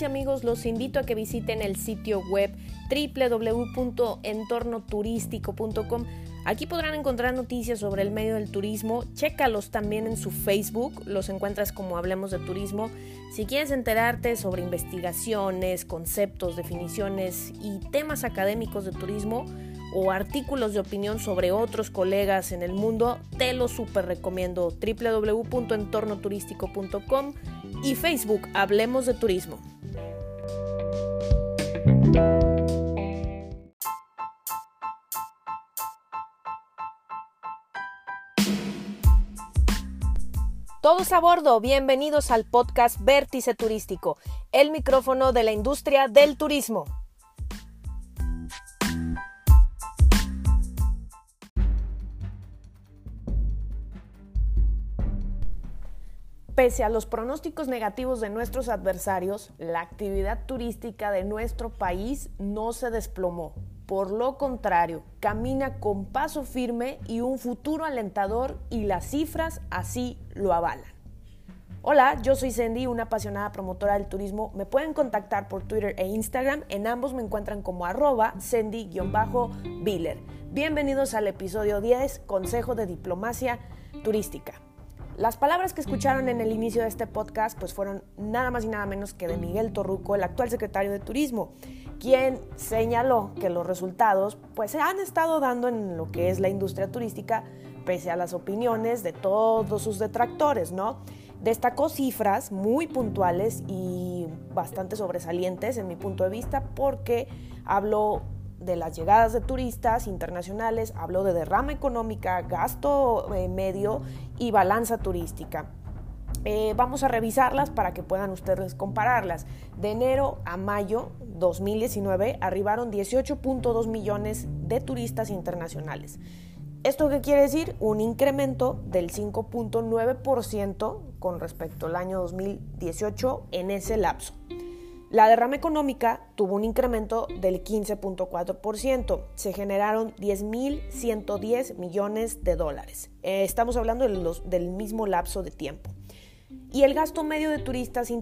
Y amigos, los invito a que visiten el sitio web www.entornoturístico.com. Aquí podrán encontrar noticias sobre el medio del turismo. Chécalos también en su Facebook, los encuentras como Hablemos de Turismo. Si quieres enterarte sobre investigaciones, conceptos, definiciones y temas académicos de turismo, o artículos de opinión sobre otros colegas en el mundo, te lo super recomiendo www.entornoturístico.com y Facebook Hablemos de Turismo. Todos a bordo, bienvenidos al podcast Vértice Turístico, el micrófono de la industria del turismo. Pese a los pronósticos negativos de nuestros adversarios, la actividad turística de nuestro país no se desplomó. Por lo contrario, camina con paso firme y un futuro alentador y las cifras así lo avalan. Hola, yo soy Cindy, una apasionada promotora del turismo. Me pueden contactar por Twitter e Instagram. En ambos me encuentran como arroba Cindy-Biller. Bienvenidos al episodio 10, Consejo de Diplomacia Turística. Las palabras que escucharon en el inicio de este podcast pues fueron nada más y nada menos que de Miguel Torruco, el actual secretario de Turismo, quien señaló que los resultados pues se han estado dando en lo que es la industria turística pese a las opiniones de todos sus detractores, ¿no? Destacó cifras muy puntuales y bastante sobresalientes en mi punto de vista porque habló de las llegadas de turistas internacionales, habló de derrama económica, gasto eh, medio y balanza turística. Eh, vamos a revisarlas para que puedan ustedes compararlas. De enero a mayo 2019 arribaron 18.2 millones de turistas internacionales. ¿Esto qué quiere decir? Un incremento del 5.9% con respecto al año 2018 en ese lapso. La derrama económica tuvo un incremento del 15.4%. Se generaron 10.110 millones de dólares. Eh, estamos hablando del mismo lapso de tiempo. Y el gasto medio de turistas de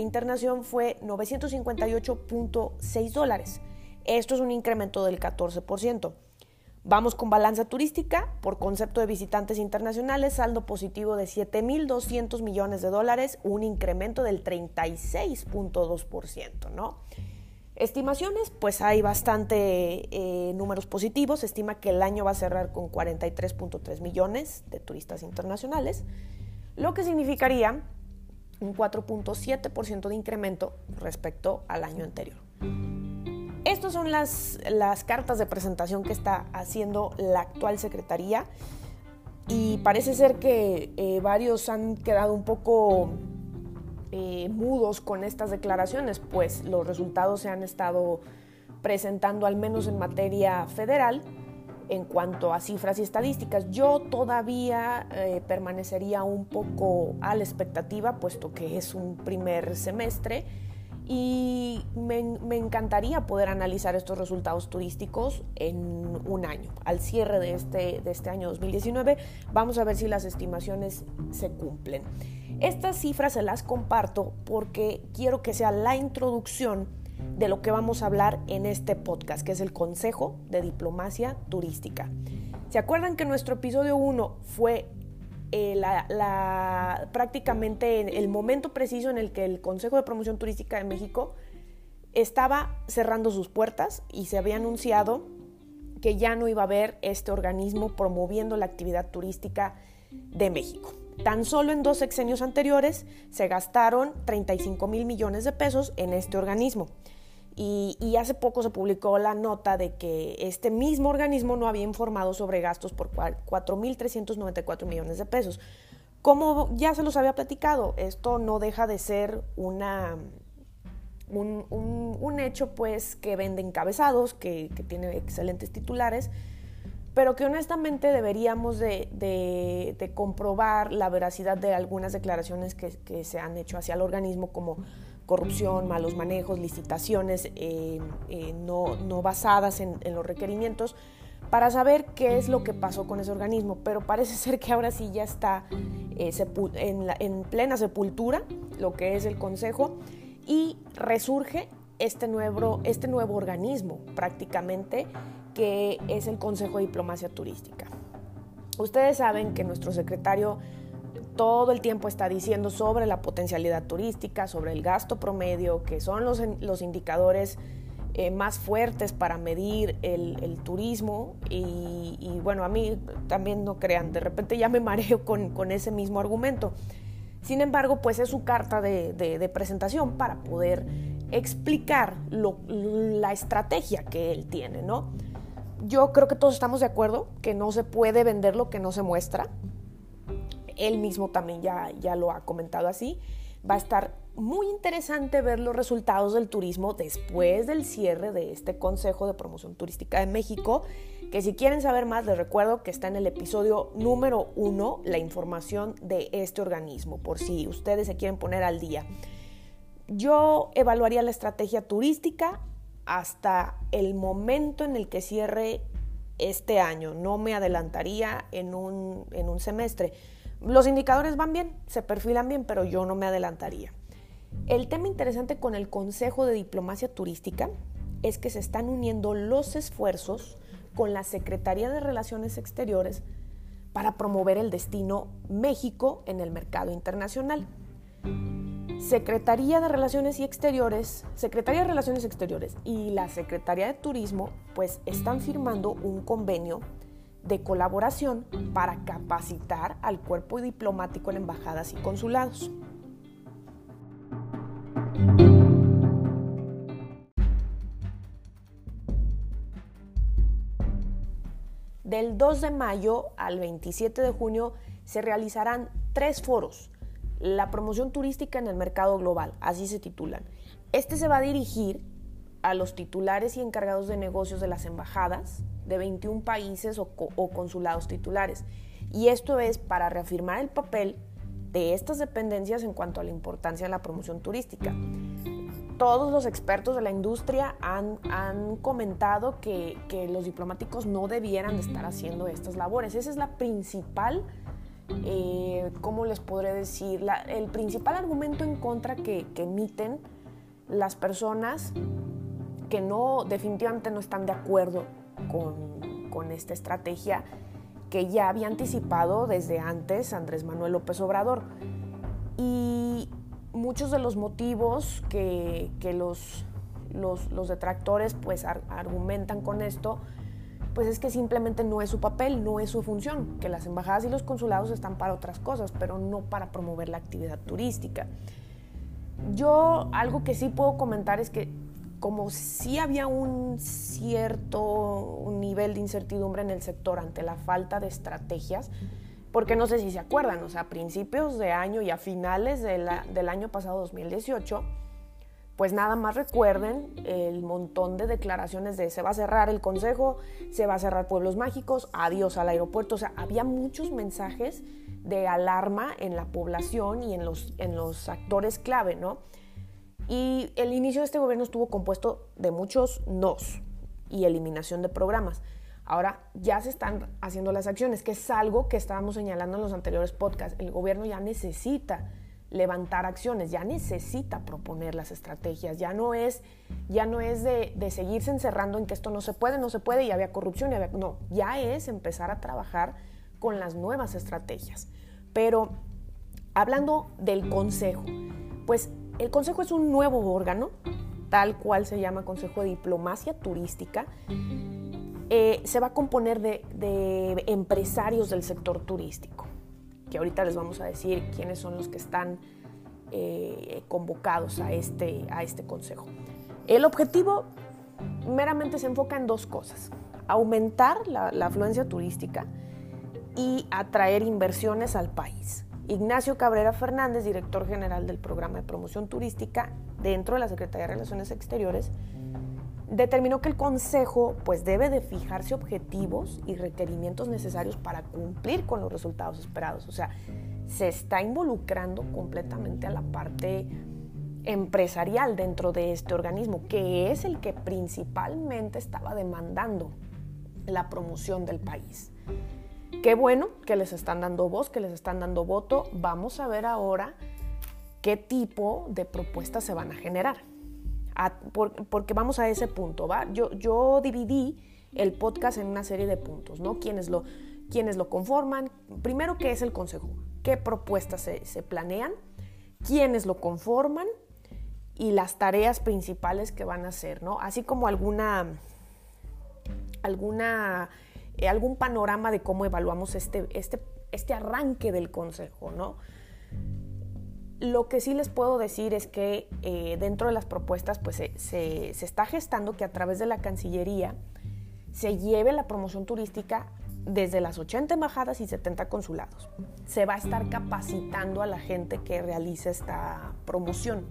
internación fue 958.6 dólares. Esto es un incremento del 14%. Vamos con balanza turística, por concepto de visitantes internacionales, saldo positivo de 7.200 millones de dólares, un incremento del 36.2%, ¿no? Estimaciones, pues hay bastante eh, números positivos. Se estima que el año va a cerrar con 43.3 millones de turistas internacionales, lo que significaría un 4.7% de incremento respecto al año anterior. Estas son las, cartas de presentación que está haciendo la actual Secretaría y parece ser que eh, varios han quedado un poco eh, mudos con estas declaraciones, pues los resultados se han estado presentando al menos en materia federal en cuanto a cifras y estadísticas. Yo todavía eh, permanecería un poco a la expectativa, puesto que es un primer semestre y me, encantaría poder analizar estos resultados turísticos en un año. Al cierre de este, de este año 2019 vamos a ver si las estimaciones se cumplen. Estas cifras se las comparto porque quiero que sea la introducción de lo que vamos a hablar en este podcast, que es el Consejo de Diplomacia Turística. ¿Se acuerdan que nuestro episodio 1 fue eh, prácticamente el momento preciso en el que el Consejo de Promoción Turística de México estaba cerrando sus puertas y se había anunciado que ya no iba a haber este organismo promoviendo la actividad turística de México. Tan solo en dos sexenios anteriores se gastaron 35 mil millones de pesos en este organismo. Y, hace poco se publicó la nota de que este mismo organismo no había informado sobre gastos por 4.394 millones de pesos. Como ya se los había platicado, esto no deja de ser una, un, hecho pues que vende encabezados, que, tiene excelentes titulares, pero que honestamente deberíamos de, comprobar la veracidad de algunas declaraciones que se han hecho hacia el organismo como corrupción, malos manejos, licitaciones eh, eh, no, basadas en, los requerimientos, para saber qué es lo que pasó con ese organismo. Pero parece ser que ahora sí ya está eh, en, plena sepultura lo que es el Consejo y resurge este nuevo, este nuevo organismo prácticamente que es el Consejo de Diplomacia Turística. Ustedes saben que nuestro secretario todo el tiempo está diciendo sobre la potencialidad turística, sobre el gasto promedio, que son los, los indicadores eh, más fuertes para medir el, turismo. Y, bueno, a mí también no crean, de repente ya me mareo con, ese mismo argumento. Sin embargo, pues es su carta de, presentación para poder explicar la estrategia que él tiene, ¿no? Yo creo que todos estamos de acuerdo que no se puede vender lo que no se muestra. Él mismo también ya, ya lo ha comentado así. Va a estar muy interesante ver los resultados del turismo después del cierre de este Consejo de Promoción Turística de México, que si quieren saber más les recuerdo que está en el episodio número uno la información de este organismo, por si ustedes se quieren poner al día. Yo evaluaría la estrategia turística hasta el momento en el que cierre este año. No me adelantaría en un, en un semestre. Los indicadores van bien, se perfilan bien, pero yo no me adelantaría. El tema interesante con el Consejo de Diplomacia Turística es que se están uniendo los esfuerzos con la Secretaría de Relaciones Exteriores para promover el destino México en el mercado internacional. Secretaría de Relaciones y Exteriores, Secretaría de Relaciones Exteriores y la Secretaría de Turismo pues están firmando un convenio de colaboración para capacitar al cuerpo diplomático en embajadas y consulados. Del 2 de mayo al 27 de junio se realizarán tres foros la promoción turística en el mercado global, así se titulan. Este se va a dirigir a los titulares y encargados de negocios de las embajadas de 21 países o, consulados titulares. Y esto es para reafirmar el papel de estas dependencias en cuanto a la importancia de la promoción turística. Todos los expertos de la industria han, comentado que, que, los diplomáticos no debieran de estar haciendo estas labores. Esa es la principal eh, ¿cómo les podré decir? el principal argumento en contra que, emiten las personas que no, definitivamente no están de acuerdo con, esta estrategia que ya había anticipado desde antes Andrés Manuel López Obrador. Y muchos de los motivos que, los, los, detractores pues argumentan con esto pues es que simplemente no es su papel, no es su función, que las embajadas y los consulados están para otras cosas, pero no para promover la actividad turística. Yo algo que sí puedo comentar es que como sí había un cierto nivel de incertidumbre en el sector ante la falta de estrategias, porque no sé si se acuerdan, o sea, a principios de año y a finales del año pasado 2018, pues nada más recuerden el montón de declaraciones de se va a cerrar el consejo, se va a cerrar Pueblos Mágicos, adiós al aeropuerto. O sea, había muchos mensajes de alarma en la población y en los actores clave, ¿no? Y el inicio de este gobierno estuvo compuesto de muchos nos y eliminación de programas. Ahora ya se están haciendo las acciones, que es algo que estábamos señalando en los anteriores podcasts. El gobierno ya necesita levantar acciones, ya necesita proponer las estrategias, ya no es, ya no es de, seguirse encerrando en que esto no se puede, no se puede y había corrupción, y no, ya es empezar a trabajar con las nuevas estrategias. Pero hablando del Consejo, pues el Consejo es un nuevo órgano, tal cual se llama Consejo de Diplomacia Turística, eh, se va a componer de empresarios del sector turístico que ahorita les vamos a decir quiénes son los que están eh, convocados a este, a este consejo. El objetivo meramente se enfoca en dos cosas. Aumentar la, la afluencia turística y atraer inversiones al país. Ignacio Cabrera Fernández, director general del programa de promoción turística dentro de la Secretaría de Relaciones Exteriores, determinó que el Consejo pues debe de fijarse objetivos y requerimientos necesarios para cumplir con los resultados esperados. O sea, se está involucrando completamente a la parte empresarial dentro de este organismo, que es el que principalmente estaba demandando la promoción del país. Qué bueno que les están dando voz, que les están dando voto. Vamos a ver ahora qué tipo de propuestas se van a generar. porque vamos a ese punto, ¿va? Yo, yo dividí el podcast en una serie de puntos, ¿no? Quienes lo, quienes lo conforman, primero, ¿qué es el consejo? ¿Qué propuestas se, se planean? ¿Quiénes lo conforman? Y las tareas principales que van a hacer, ¿no? Así como alguna, alguna, eh, algún panorama de cómo evaluamos este, este, este arranque del consejo, ¿no? Lo que sí les puedo decir es que eh, dentro de las propuestas pues, se, se, está gestando que a través de la Cancillería se lleve la promoción turística desde las 80 embajadas y 70 consulados. Se va a estar capacitando a la gente que realiza esta promoción.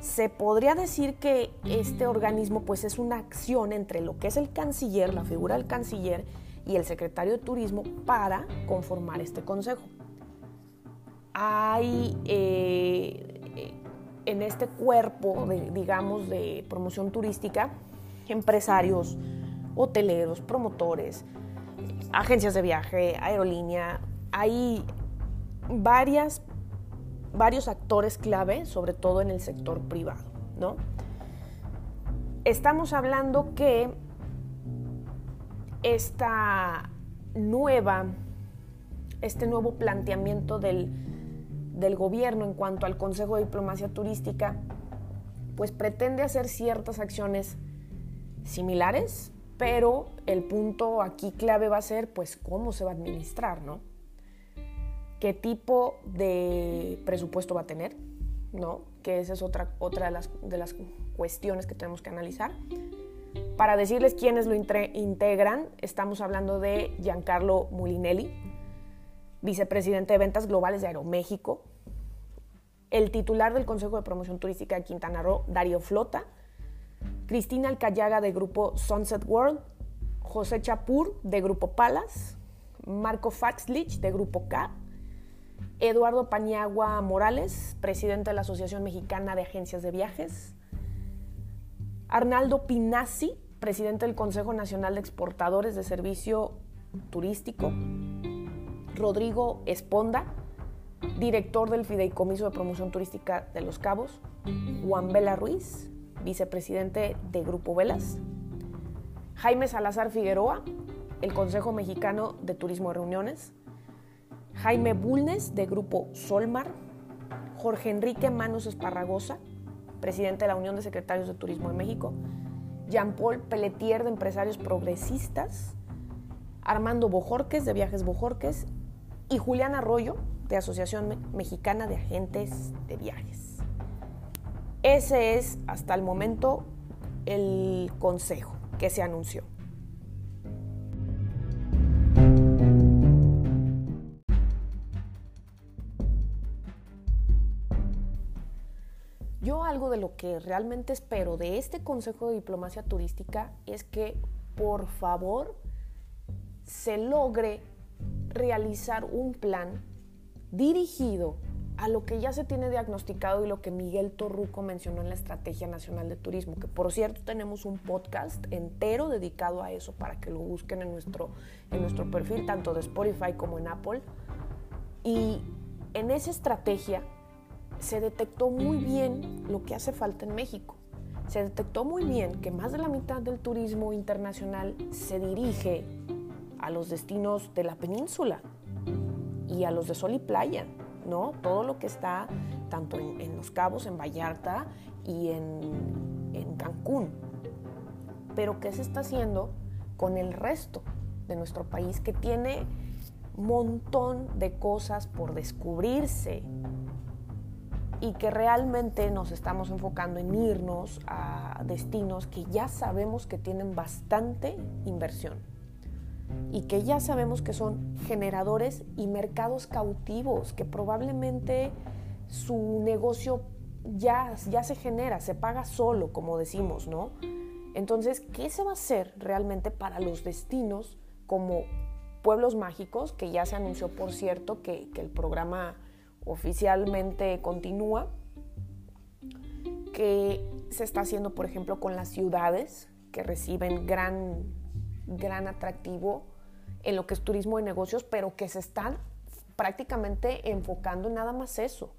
Se podría decir que este organismo pues es una acción entre lo que es el canciller, la figura del canciller y el secretario de turismo para conformar este consejo. Hay eh, en este cuerpo, digamos, de promoción turística, empresarios, hoteleros, promotores, agencias de viaje, aerolínea, hay varias, varios actores clave, sobre todo en el sector privado, ¿no? Estamos hablando que esta nueva, este nuevo planteamiento del del gobierno en cuanto al Consejo de Diplomacia Turística, pues pretende hacer ciertas acciones similares, pero el punto aquí clave va a ser pues cómo se va a administrar, ¿no? ¿Qué tipo de presupuesto va a tener? ¿No? Que esa es otra, otra de, las, de las cuestiones que tenemos que analizar. Para decirles quiénes lo integran, estamos hablando de Giancarlo Mulinelli, vicepresidente de ventas globales de Aeroméxico, el titular del Consejo de Promoción Turística de Quintana Roo, Darío Flota, Cristina Alcayaga de Grupo Sunset World, José Chapur de Grupo Palas, Marco Faxlich de Grupo K, Eduardo Paniagua Morales, presidente de la Asociación Mexicana de Agencias de Viajes, Arnaldo Pinazzi, presidente del Consejo Nacional de Exportadores de Servicio Turístico, Rodrigo Esponda, director del Fideicomiso de Promoción Turística de Los Cabos, Juan Vela Ruiz, vicepresidente de Grupo Velas, Jaime Salazar Figueroa, el Consejo Mexicano de Turismo y Reuniones, Jaime Bulnes, de Grupo Solmar, Jorge Enrique Manos Esparragosa, presidente de la Unión de Secretarios de Turismo de México, Jean-Paul Pelletier, de Empresarios Progresistas, Armando Bojorques, de Viajes Bojorques, y Julián Arroyo, de Asociación Mexicana de Agentes de Viajes. Ese es hasta el momento el consejo que se anunció. Algo de lo que realmente espero de este Consejo de Diplomacia Turística es que por favor se logre realizar un plan dirigido a lo que ya se tiene diagnosticado y lo que Miguel Torruco mencionó en la Estrategia Nacional de Turismo, que por cierto tenemos un podcast entero dedicado a eso para que lo busquen en nuestro, en nuestro perfil, tanto de Spotify como en Apple. Y en esa estrategia se detectó muy bien lo que hace falta en México. Se detectó muy bien que más de la mitad del turismo internacional se dirige a los destinos de la península y a los de sol y playa, ¿no? Todo lo que está tanto en, Los Cabos, en Vallarta y en, en Cancún. Pero ¿qué se está haciendo con el resto de nuestro país que tiene montón de cosas por descubrirse y que realmente nos estamos enfocando en irnos a destinos que ya sabemos que tienen bastante inversión? y que ya sabemos que son generadores y mercados cautivos, que probablemente su negocio ya, ya se genera, se paga solo, como decimos, ¿no? Entonces, ¿qué se va a hacer realmente para los destinos como pueblos mágicos, que ya se anunció, por cierto, que, que el programa oficialmente continúa, que se está haciendo, por ejemplo, con las ciudades que reciben gran gran atractivo en lo que es turismo de negocios, pero que se están prácticamente enfocando en nada más eso.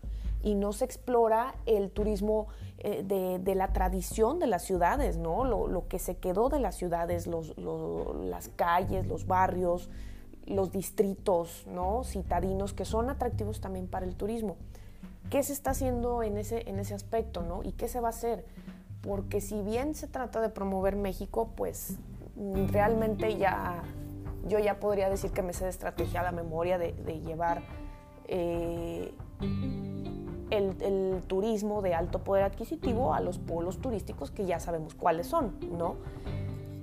y no se explora el turismo eh, de, la tradición de las ciudades, ¿no? Lo, que se quedó de las ciudades, las calles, los barrios, los distritos, ¿no? Citadinos, que son atractivos también para el turismo. ¿Qué se está haciendo en ese, en ese aspecto, ¿no? ¿Y qué se va a hacer? Porque si bien se trata de promover México, pues realmente ya yo ya podría decir que me sé de estrategia a la memoria de, llevar eh, el, turismo de alto poder adquisitivo a los polos turísticos que ya sabemos cuáles son, ¿no?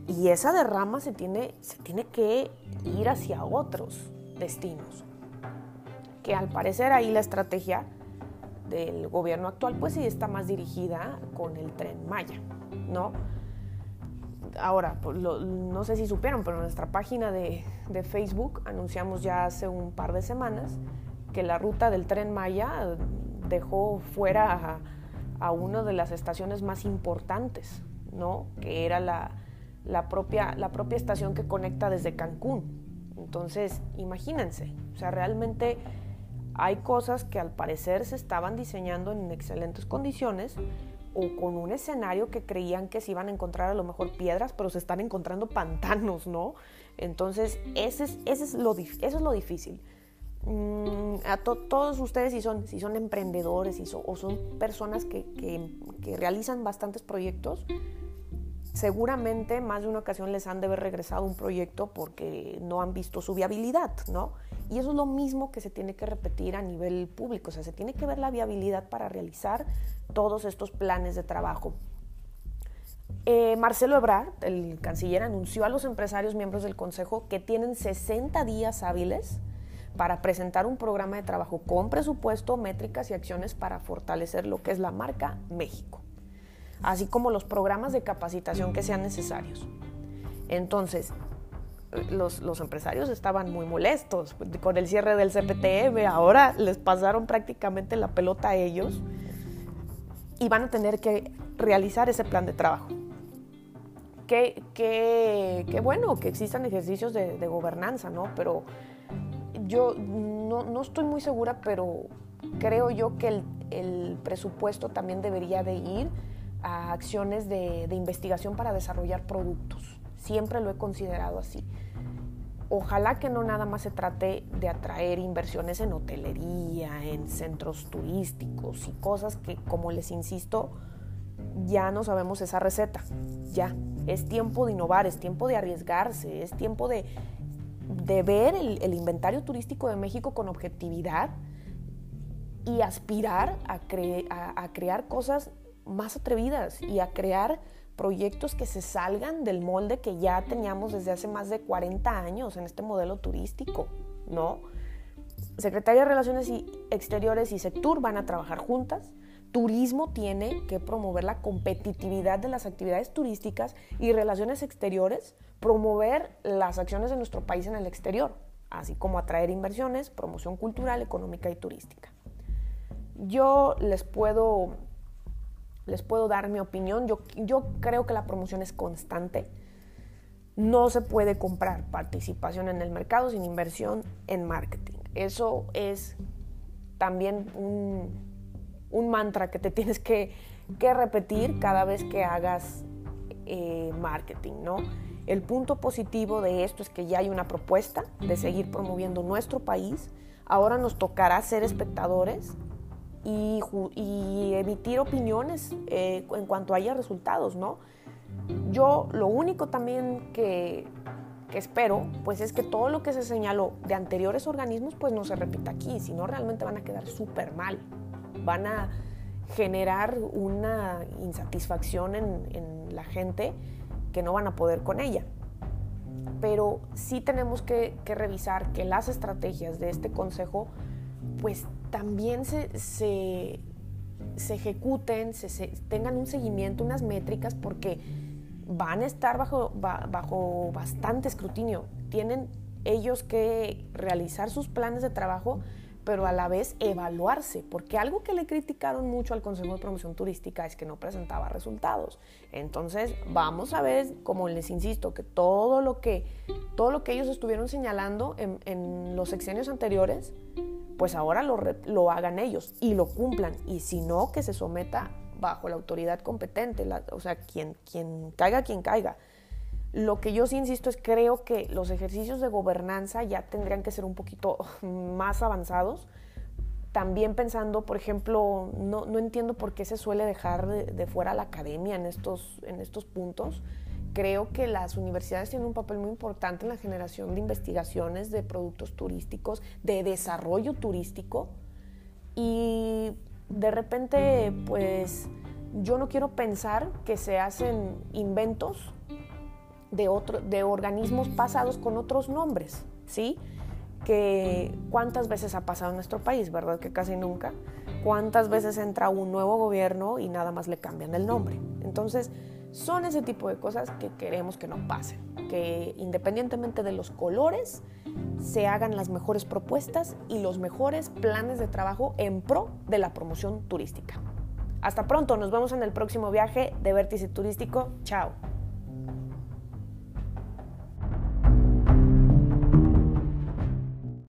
Y esa derrama se tiene, se tiene que ir hacia otros destinos. Que al parecer ahí la estrategia del gobierno actual pues sí está más dirigida con el tren Maya, ¿no? Ahora, pues, no sé si supieron, pero en nuestra página de, de Facebook anunciamos ya hace un par de semanas que la ruta del tren Maya dejó fuera a, una de las estaciones más importantes, ¿no? que era la, la, propia, la propia estación que conecta desde Cancún. Entonces, imagínense, o sea, realmente hay cosas que al parecer se estaban diseñando en excelentes condiciones o con un escenario que creían que se iban a encontrar a lo mejor piedras, pero se están encontrando pantanos, ¿no? Entonces, ese es, ese es, lo, eso es lo difícil. Mm, a todos ustedes, si son, si son emprendedores o son personas que, que, realizan bastantes proyectos, seguramente más de una ocasión les han de haber regresado un proyecto porque no han visto su viabilidad, ¿no? Y eso es lo mismo que se tiene que repetir a nivel público, o sea, se tiene que ver la viabilidad para realizar todos estos planes de trabajo. Eh, Marcelo Ebrard, el canciller, anunció a los empresarios miembros del Consejo que tienen 60 días hábiles para presentar un programa de trabajo con presupuesto, métricas y acciones para fortalecer lo que es la marca México, así como los programas de capacitación que sean necesarios. Entonces, los, los, empresarios estaban muy molestos con el cierre del CPTM, ahora les pasaron prácticamente la pelota a ellos y van a tener que realizar ese plan de trabajo. Qué, qué, bueno que existan ejercicios de, de gobernanza, ¿no? Pero yo no, estoy muy segura, pero creo yo que el, presupuesto también debería de ir a acciones de, investigación para desarrollar productos. Siempre lo he considerado así. Ojalá que no nada más se trate de atraer inversiones en hotelería, en centros turísticos y cosas que, como les insisto, ya no sabemos esa receta. Ya, es tiempo de innovar, es tiempo de arriesgarse, es tiempo de, de ver el, inventario turístico de México con objetividad y aspirar a, a, crear cosas más atrevidas y a crear proyectos que se salgan del molde que ya teníamos desde hace más de 40 años en este modelo turístico, ¿no? Secretaría de Relaciones Exteriores y Sectur van a trabajar juntas. Turismo tiene que promover la competitividad de las actividades turísticas y relaciones exteriores promover las acciones de nuestro país en el exterior, así como atraer inversiones, promoción cultural, económica y turística. Yo les puedo, les puedo dar mi opinión. Yo, yo creo que la promoción es constante. No se puede comprar participación en el mercado sin inversión en marketing. Eso es también un, mantra que te tienes que, que, repetir cada vez que hagas eh, marketing, ¿no? El punto positivo de esto es que ya hay una propuesta de seguir promoviendo nuestro país. Ahora nos tocará ser espectadores y, emitir opiniones eh, en cuanto haya resultados, ¿no? Yo lo único también que, que, espero, pues es que todo lo que se señaló de anteriores organismos, pues no se repita aquí, si no realmente van a quedar súper mal. Van a generar una insatisfacción en, en la gente que no van a poder con ella. Pero sí tenemos que, revisar que las estrategias de este consejo pues también se, se, ejecuten, se, tengan un seguimiento, unas métricas, porque van a estar bajo, bajo bastante escrutinio. Tienen ellos que realizar sus planes de trabajo pero a la vez evaluarse, porque algo que le criticaron mucho al Consejo de Promoción Turística es que no presentaba resultados. Entonces, vamos a ver, como les insisto, que todo lo que, todo lo que ellos estuvieron señalando en, los sexenios anteriores, pues ahora lo, lo hagan ellos y lo cumplan. Y si no, que se someta bajo la autoridad competente, o sea, quien, quien caiga, quien caiga. Lo que yo sí insisto es creo que los ejercicios de gobernanza ya tendrían que ser un poquito más avanzados. También pensando, por ejemplo, no, no entiendo por qué se suele dejar de, de, fuera la academia en estos, en estos puntos. Creo que las universidades tienen un papel muy importante en la generación de investigaciones de productos turísticos, de desarrollo turístico. Y de repente, pues yo no quiero pensar que se hacen inventos de, otro, de organismos pasados con otros nombres, ¿sí? Que cuántas veces ha pasado en nuestro país, ¿verdad? Que casi nunca. ¿Cuántas veces entra un nuevo gobierno y nada más le cambian el nombre? Entonces, son ese tipo de cosas que queremos que no pasen, que independientemente de los colores, se hagan las mejores propuestas y los mejores planes de trabajo en pro de la promoción turística. Hasta pronto, nos vemos en el próximo viaje de Vértice Turístico. Chao.